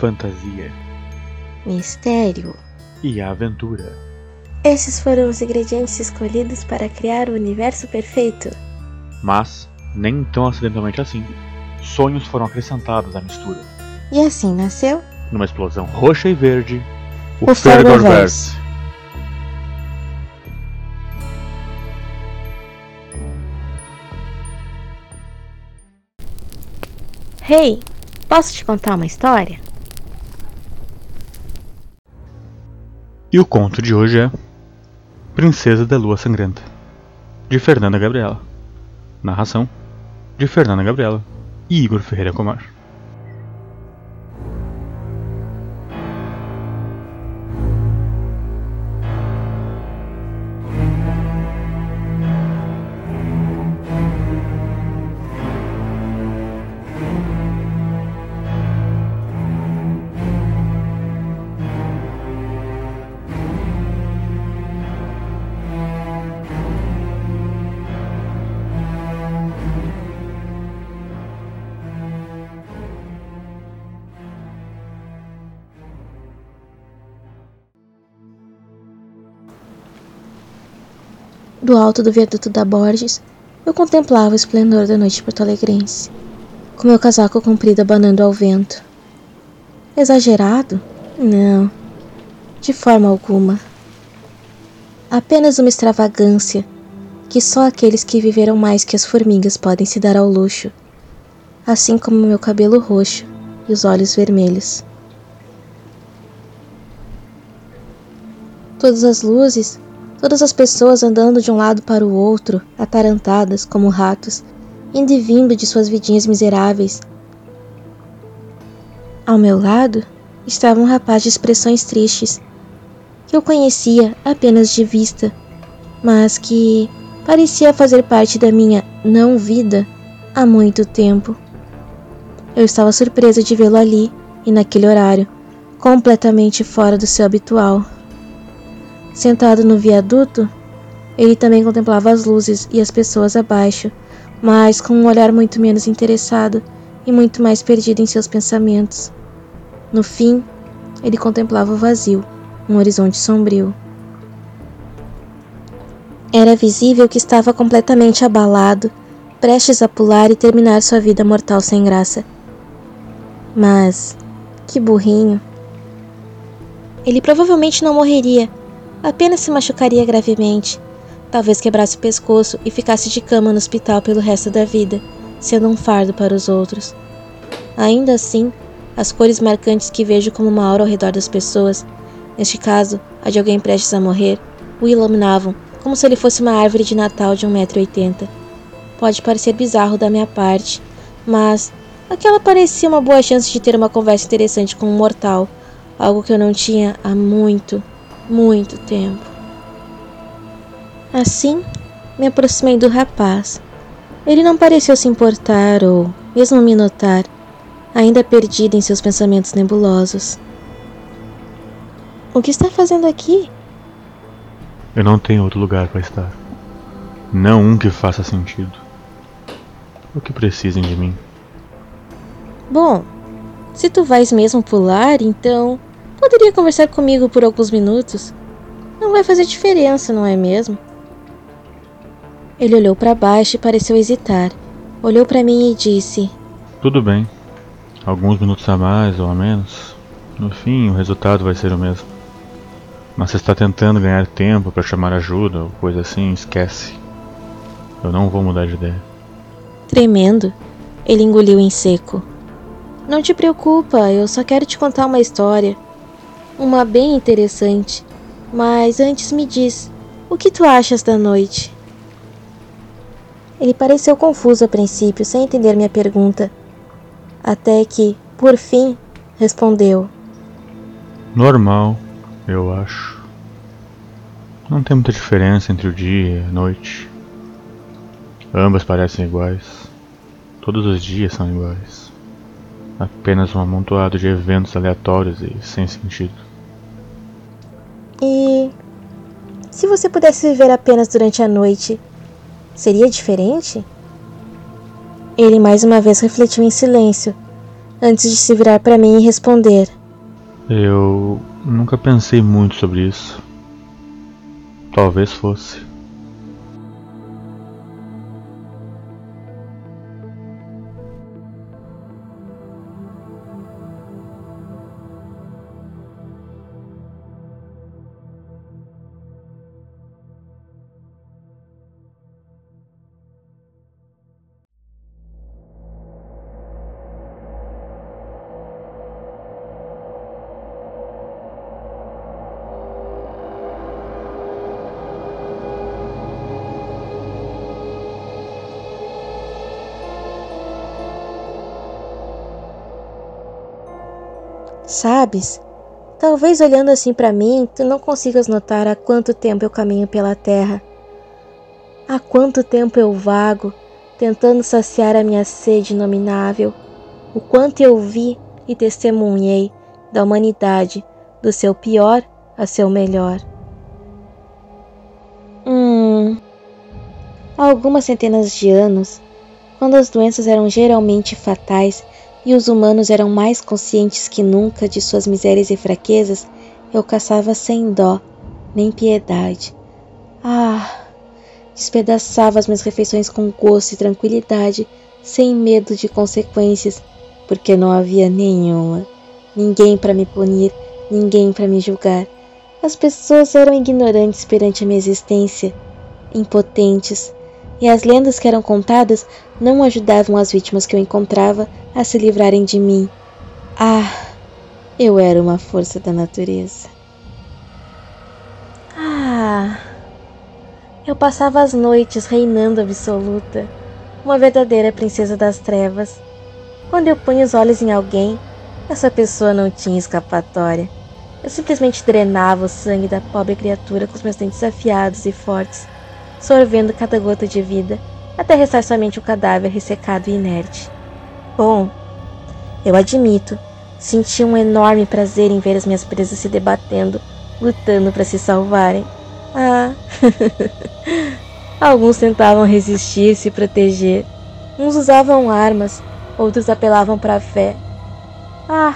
fantasia mistério e aventura. Esses foram os ingredientes escolhidos para criar o universo perfeito. Mas, nem tão acidentalmente assim, sonhos foram acrescentados à mistura. E assim nasceu Numa explosão roxa e verde, O Fergorverse. Hey, posso te contar uma história? E o conto de hoje é Princesa da Lua Sangrenta, de Fernanda Gabriela. Narração de Fernanda Gabriela e Igor Ferreira Comar. Do alto do viaduto da Borges, eu contemplava o esplendor da noite porto-alegrense, com meu casaco comprido abanando ao vento. Exagerado? Não, de forma alguma. Apenas uma extravagância que só aqueles que viveram mais que as formigas podem se dar ao luxo, assim como meu cabelo roxo e os olhos vermelhos. Todas as luzes Todas as pessoas andando de um lado para o outro, atarantadas como ratos, indo e vindo de suas vidinhas miseráveis. Ao meu lado estava um rapaz de expressões tristes, que eu conhecia apenas de vista, mas que parecia fazer parte da minha não vida há muito tempo. Eu estava surpresa de vê-lo ali e naquele horário, completamente fora do seu habitual. Sentado no viaduto, ele também contemplava as luzes e as pessoas abaixo, mas com um olhar muito menos interessado e muito mais perdido em seus pensamentos. No fim, ele contemplava o vazio, um horizonte sombrio. Era visível que estava completamente abalado, prestes a pular e terminar sua vida mortal sem graça. Mas, que burrinho. Ele provavelmente não morreria apenas se machucaria gravemente. Talvez quebrasse o pescoço e ficasse de cama no hospital pelo resto da vida, sendo um fardo para os outros. Ainda assim, as cores marcantes que vejo como uma aura ao redor das pessoas, neste caso, a de alguém prestes a morrer, o iluminavam como se ele fosse uma árvore de Natal de 1,80m. Pode parecer bizarro da minha parte, mas aquela parecia uma boa chance de ter uma conversa interessante com um mortal, algo que eu não tinha há muito, muito tempo. Assim, me aproximei do rapaz. Ele não pareceu se importar ou mesmo me notar, ainda perdido em seus pensamentos nebulosos. O que está fazendo aqui? Eu não tenho outro lugar para estar. Não um que faça sentido. O que precisem de mim. Bom, se tu vais mesmo pular, então Poderia conversar comigo por alguns minutos? Não vai fazer diferença, não é mesmo? Ele olhou para baixo e pareceu hesitar. Olhou para mim e disse: Tudo bem. Alguns minutos a mais ou a menos. No fim, o resultado vai ser o mesmo. Mas se está tentando ganhar tempo para chamar ajuda ou coisa assim, esquece. Eu não vou mudar de ideia. Tremendo, ele engoliu em seco. Não te preocupa, eu só quero te contar uma história uma bem interessante. Mas antes me diz, o que tu achas da noite? Ele pareceu confuso a princípio, sem entender minha pergunta. Até que, por fim, respondeu: Normal, eu acho. Não tem muita diferença entre o dia e a noite. Ambas parecem iguais. Todos os dias são iguais. Apenas um amontoado de eventos aleatórios e sem sentido. Você pudesse viver apenas durante a noite, seria diferente? Ele mais uma vez refletiu em silêncio, antes de se virar para mim e responder: Eu nunca pensei muito sobre isso. Talvez fosse. Sabes? Talvez olhando assim para mim, tu não consigas notar há quanto tempo eu caminho pela terra. Há quanto tempo eu vago, tentando saciar a minha sede inominável. O quanto eu vi e testemunhei da humanidade, do seu pior a seu melhor. Hum. Há algumas centenas de anos, quando as doenças eram geralmente fatais e os humanos eram mais conscientes que nunca de suas misérias e fraquezas, eu caçava sem dó, nem piedade. Ah! Despedaçava as minhas refeições com gosto e tranquilidade, sem medo de consequências, porque não havia nenhuma. Ninguém para me punir, ninguém para me julgar. As pessoas eram ignorantes perante a minha existência, impotentes, e as lendas que eram contadas não ajudavam as vítimas que eu encontrava a se livrarem de mim. Ah, eu era uma força da natureza. Ah, eu passava as noites reinando absoluta, uma verdadeira princesa das trevas. Quando eu punha os olhos em alguém, essa pessoa não tinha escapatória. Eu simplesmente drenava o sangue da pobre criatura com os meus dentes afiados e fortes sorvendo cada gota de vida, até restar somente o cadáver ressecado e inerte. Bom, eu admito, senti um enorme prazer em ver as minhas presas se debatendo, lutando para se salvarem. Ah, alguns tentavam resistir, se proteger. Uns usavam armas, outros apelavam para a fé. Ah,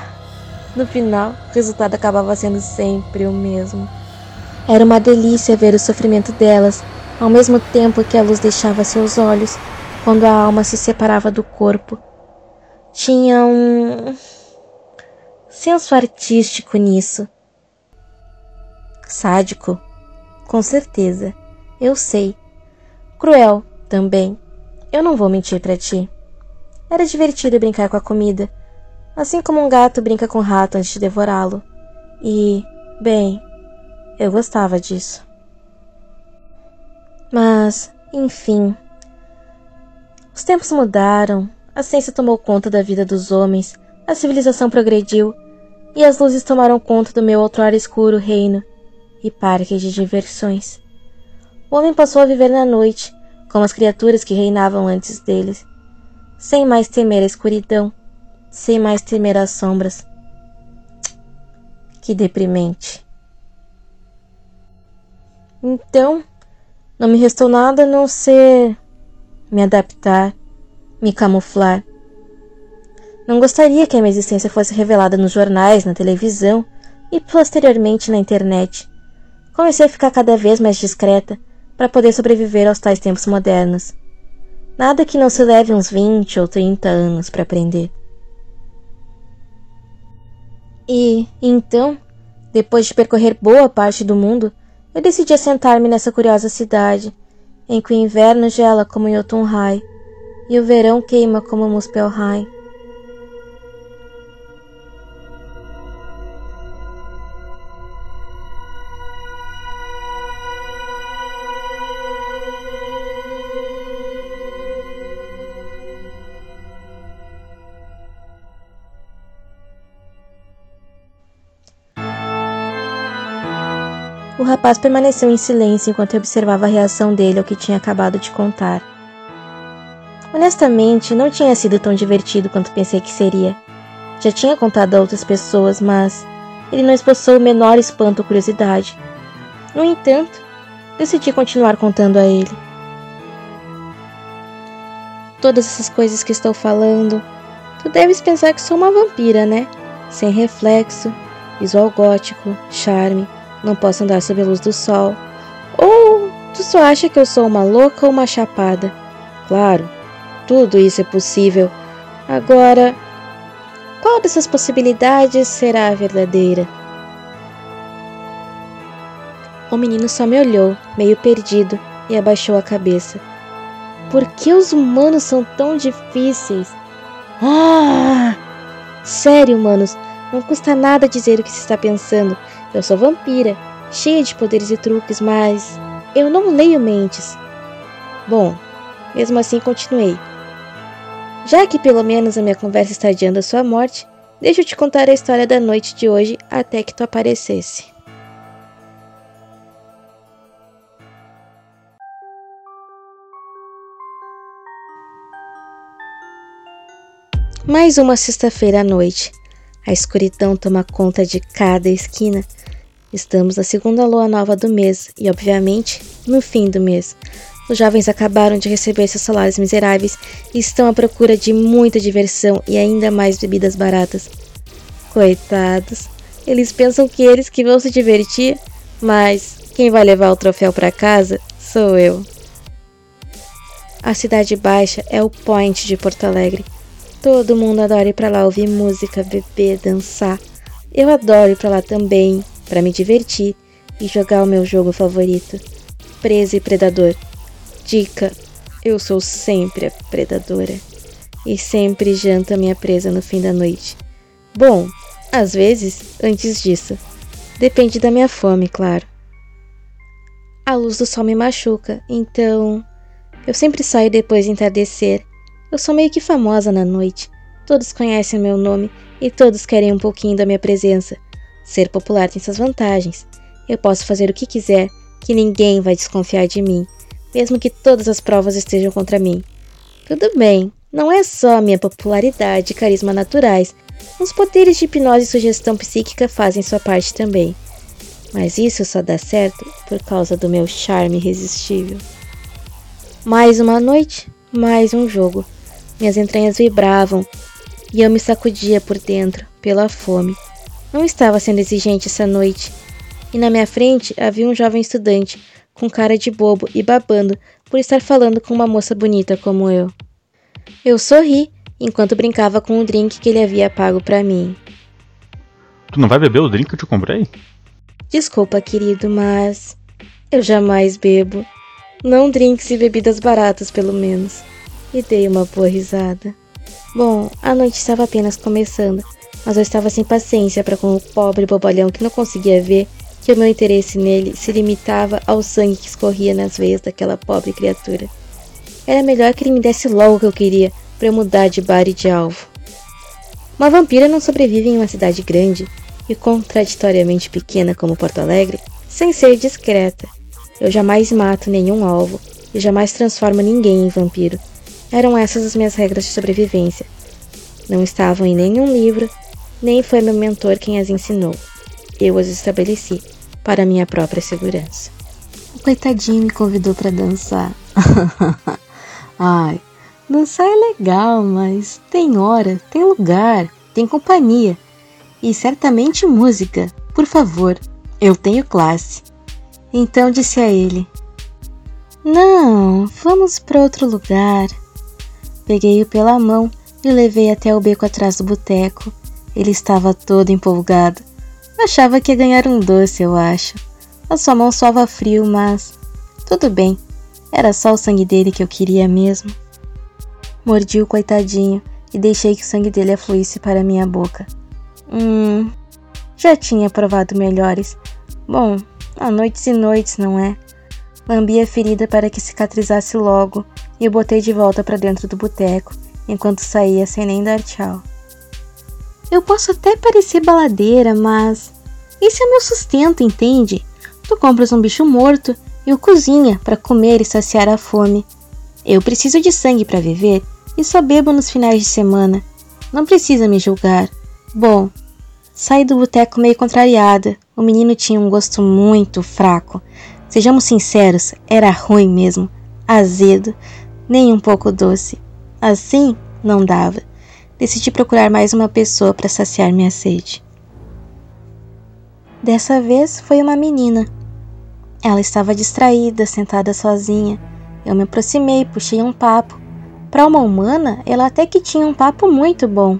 no final, o resultado acabava sendo sempre o mesmo. Era uma delícia ver o sofrimento delas ao mesmo tempo que a luz deixava seus olhos quando a alma se separava do corpo. Tinha um senso artístico nisso. Sádico, com certeza, eu sei. Cruel também. Eu não vou mentir para ti. Era divertido brincar com a comida, assim como um gato brinca com um rato antes de devorá-lo. E, bem, eu gostava disso. Mas, enfim. Os tempos mudaram, a ciência tomou conta da vida dos homens, a civilização progrediu, e as luzes tomaram conta do meu outrora escuro reino e parque de diversões. O homem passou a viver na noite, como as criaturas que reinavam antes deles, sem mais temer a escuridão, sem mais temer as sombras. Que deprimente. Então, não me restou nada a não ser me adaptar, me camuflar. Não gostaria que a minha existência fosse revelada nos jornais, na televisão e posteriormente na internet. Comecei a ficar cada vez mais discreta para poder sobreviver aos tais tempos modernos. Nada que não se leve uns 20 ou 30 anos para aprender. E, então, depois de percorrer boa parte do mundo, eu decidi assentar-me nessa curiosa cidade, em que o inverno gela como Jotunheim e o verão queima como Muspelheim. Rapaz permaneceu em silêncio enquanto eu observava a reação dele ao que tinha acabado de contar. Honestamente, não tinha sido tão divertido quanto pensei que seria. Já tinha contado a outras pessoas, mas ele não esboçou o menor espanto ou curiosidade. No entanto, decidi continuar contando a ele. Todas essas coisas que estou falando Tu deves pensar que sou uma vampira, né? Sem reflexo, visual gótico, charme, não posso andar sob a luz do sol. Ou tu só acha que eu sou uma louca ou uma chapada? Claro, tudo isso é possível. Agora, qual dessas possibilidades será a verdadeira? O menino só me olhou, meio perdido, e abaixou a cabeça. Por que os humanos são tão difíceis? Ah! Sério, humanos, não custa nada dizer o que se está pensando. Eu sou vampira, cheia de poderes e truques, mas eu não leio mentes. Bom, mesmo assim continuei. Já que pelo menos a minha conversa está adiando a sua morte, deixa eu te contar a história da noite de hoje até que tu aparecesse. Mais uma sexta-feira à noite. A escuridão toma conta de cada esquina. Estamos na segunda lua nova do mês e, obviamente, no fim do mês. Os jovens acabaram de receber seus salários miseráveis e estão à procura de muita diversão e ainda mais bebidas baratas. Coitados, eles pensam que eles que vão se divertir, mas quem vai levar o troféu para casa sou eu. A Cidade Baixa é o point de Porto Alegre Todo mundo adora ir pra lá ouvir música, beber, dançar. Eu adoro ir pra lá também, para me divertir e jogar o meu jogo favorito: Presa e Predador. Dica: eu sou sempre a predadora e sempre janto a minha presa no fim da noite. Bom, às vezes antes disso. Depende da minha fome, claro. A luz do sol me machuca, então eu sempre saio depois de entardecer eu sou meio que famosa na noite. Todos conhecem meu nome e todos querem um pouquinho da minha presença. Ser popular tem suas vantagens. Eu posso fazer o que quiser, que ninguém vai desconfiar de mim, mesmo que todas as provas estejam contra mim. Tudo bem, não é só a minha popularidade e carisma naturais. Os poderes de hipnose e sugestão psíquica fazem sua parte também. Mas isso só dá certo por causa do meu charme irresistível. Mais uma noite, mais um jogo. Minhas entranhas vibravam e eu me sacudia por dentro, pela fome. Não estava sendo exigente essa noite. E na minha frente havia um jovem estudante, com cara de bobo e babando por estar falando com uma moça bonita como eu. Eu sorri enquanto brincava com o drink que ele havia pago para mim. Tu não vai beber o drink que eu te comprei? Desculpa, querido, mas eu jamais bebo. Não drinks e bebidas baratas, pelo menos e dei uma boa risada. Bom, a noite estava apenas começando, mas eu estava sem paciência para com o pobre bobalhão que não conseguia ver que o meu interesse nele se limitava ao sangue que escorria nas veias daquela pobre criatura. Era melhor que ele me desse logo o que eu queria para eu mudar de bar e de alvo. Uma vampira não sobrevive em uma cidade grande e contraditoriamente pequena como Porto Alegre sem ser discreta. Eu jamais mato nenhum alvo e jamais transformo ninguém em vampiro eram essas as minhas regras de sobrevivência. Não estavam em nenhum livro, nem foi meu mentor quem as ensinou. Eu as estabeleci para minha própria segurança. O coitadinho me convidou para dançar. Ai, dançar é legal, mas tem hora, tem lugar, tem companhia e certamente música. Por favor, eu tenho classe. Então disse a ele: Não, vamos para outro lugar. Peguei-o pela mão e levei até o beco atrás do boteco. Ele estava todo empolgado. Achava que ia ganhar um doce, eu acho. A sua mão soava frio, mas. Tudo bem. Era só o sangue dele que eu queria mesmo. Mordi o coitadinho e deixei que o sangue dele afluísse para minha boca. Hum. Já tinha provado melhores. Bom, há noites e noites, não é? Lambi a ferida para que cicatrizasse logo e o botei de volta para dentro do boteco enquanto saía sem nem dar tchau. Eu posso até parecer baladeira, mas esse é meu sustento, entende? Tu compras um bicho morto e o cozinha para comer e saciar a fome. Eu preciso de sangue para viver e só bebo nos finais de semana. Não precisa me julgar. Bom, saí do boteco meio contrariada. O menino tinha um gosto muito fraco. Sejamos sinceros, era ruim mesmo, azedo, nem um pouco doce. Assim, não dava. decidi procurar mais uma pessoa para saciar minha sede. Dessa vez foi uma menina. Ela estava distraída, sentada sozinha. Eu me aproximei, puxei um papo. Para uma humana, ela até que tinha um papo muito bom.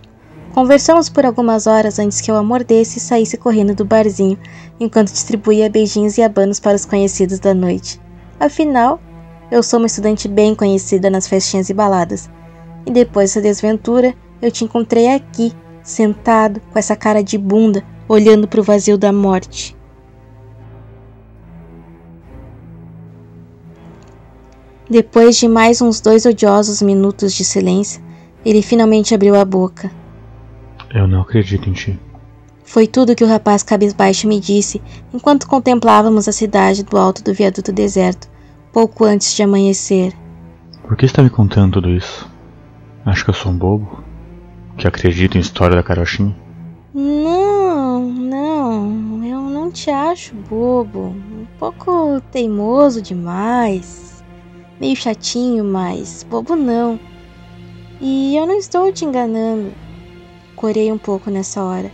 Conversamos por algumas horas antes que eu a mordesse e saísse correndo do barzinho, enquanto distribuía beijinhos e abanos para os conhecidos da noite. Afinal, eu sou uma estudante bem conhecida nas festinhas e baladas. E depois dessa desventura, eu te encontrei aqui, sentado, com essa cara de bunda, olhando para o vazio da morte. Depois de mais uns dois odiosos minutos de silêncio, ele finalmente abriu a boca. Eu não acredito em ti. Foi tudo que o rapaz cabisbaixo me disse enquanto contemplávamos a cidade do alto do viaduto deserto, pouco antes de amanhecer. Por que está me contando tudo isso? Acho que eu sou um bobo? Que acredita em história da carochinha? Não, não, eu não te acho bobo. Um pouco teimoso demais. Meio chatinho, mas bobo não. E eu não estou te enganando. Corei um pouco nessa hora.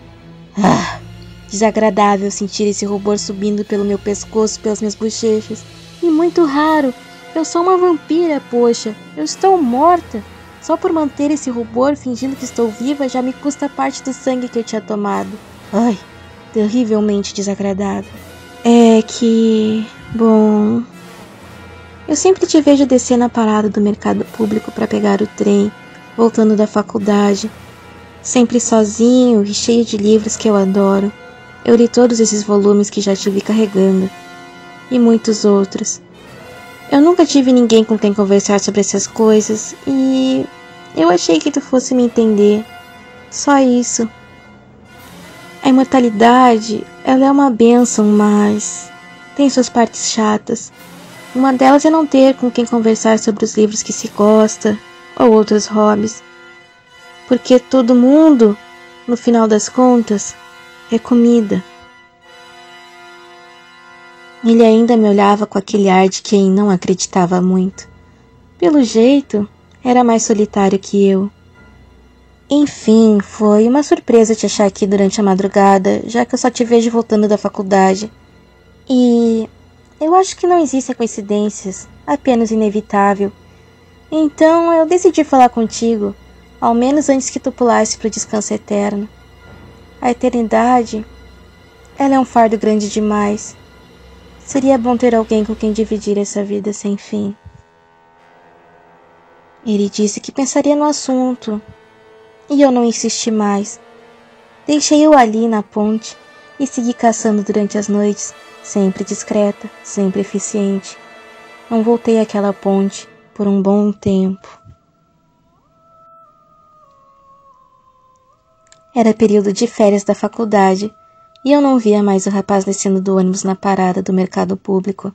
Ah, desagradável sentir esse rubor subindo pelo meu pescoço, pelas minhas bochechas. E muito raro. Eu sou uma vampira, poxa. Eu estou morta. Só por manter esse rubor fingindo que estou viva já me custa parte do sangue que eu tinha tomado. Ai, terrivelmente desagradável. É que. Bom. Eu sempre te vejo descer na parada do mercado público para pegar o trem, voltando da faculdade. Sempre sozinho e cheio de livros que eu adoro. Eu li todos esses volumes que já te vi carregando. E muitos outros. Eu nunca tive ninguém com quem conversar sobre essas coisas e eu achei que tu fosse me entender. Só isso. A imortalidade, ela é uma bênção, mas tem suas partes chatas. Uma delas é não ter com quem conversar sobre os livros que se gosta ou outros hobbies. Porque todo mundo, no final das contas, é comida. Ele ainda me olhava com aquele ar de quem não acreditava muito. Pelo jeito, era mais solitário que eu. Enfim, foi uma surpresa te achar aqui durante a madrugada, já que eu só te vejo voltando da faculdade. E eu acho que não existem coincidências, apenas inevitável. Então eu decidi falar contigo, ao menos antes que tu pulasse para o descanso eterno. A eternidade, ela é um fardo grande demais. Seria bom ter alguém com quem dividir essa vida sem fim. Ele disse que pensaria no assunto, e eu não insisti mais. Deixei-o ali na ponte e segui caçando durante as noites, sempre discreta, sempre eficiente. Não voltei àquela ponte por um bom tempo. Era período de férias da faculdade e eu não via mais o rapaz descendo do ônibus na parada do mercado público.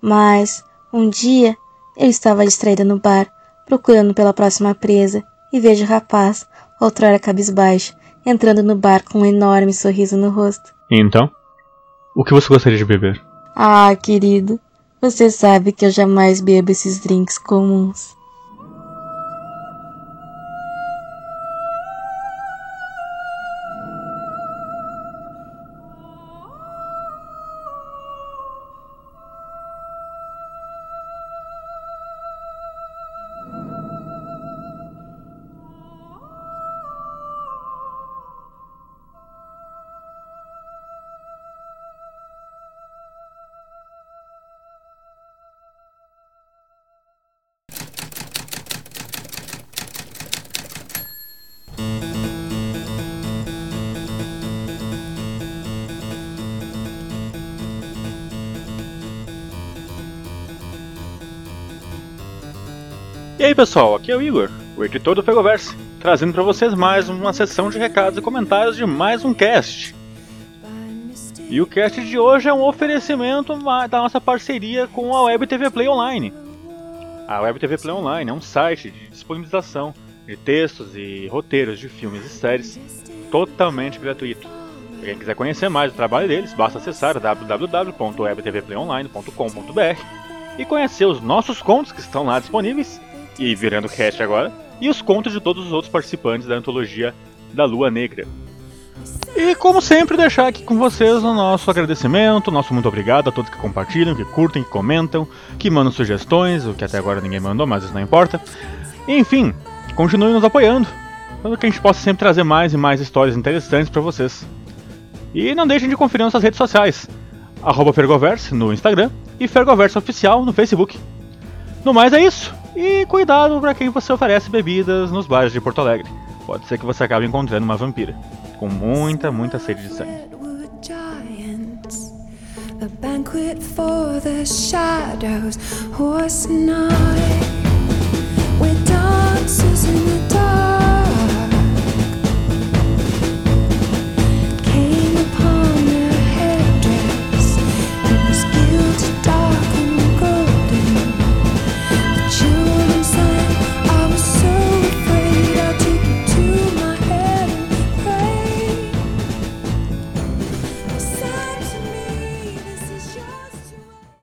Mas, um dia, eu estava distraída no bar, procurando pela próxima presa, e vejo o rapaz, outrora cabisbaixo, entrando no bar com um enorme sorriso no rosto. E então? O que você gostaria de beber? Ah, querido, você sabe que eu jamais bebo esses drinks comuns. E aí pessoal, aqui é o Igor, o editor do Fegoverse, trazendo para vocês mais uma sessão de recados e comentários de mais um cast. E o cast de hoje é um oferecimento da nossa parceria com a Web TV Play Online. A Web TV Play Online é um site de disponibilização de textos e roteiros de filmes e séries totalmente gratuito. Quem quiser conhecer mais o trabalho deles, basta acessar www.webtvplayonline.com.br e conhecer os nossos contos que estão lá disponíveis e virando cast agora, e os contos de todos os outros participantes da antologia da Lua Negra. E como sempre, deixar aqui com vocês o nosso agradecimento, nosso muito obrigado a todos que compartilham, que curtem, que comentam, que mandam sugestões, o que até agora ninguém mandou, mas isso não importa. Enfim, continue nos apoiando, para que a gente possa sempre trazer mais e mais histórias interessantes para vocês. E não deixem de conferir nossas redes sociais, arroba Fergoverse no Instagram e Fergoverse Oficial no Facebook. No mais é isso, e cuidado para quem você oferece bebidas nos bares de Porto Alegre. Pode ser que você acabe encontrando uma vampira com muita, muita sede de sangue. Banquet for the shadows, horse night. Done.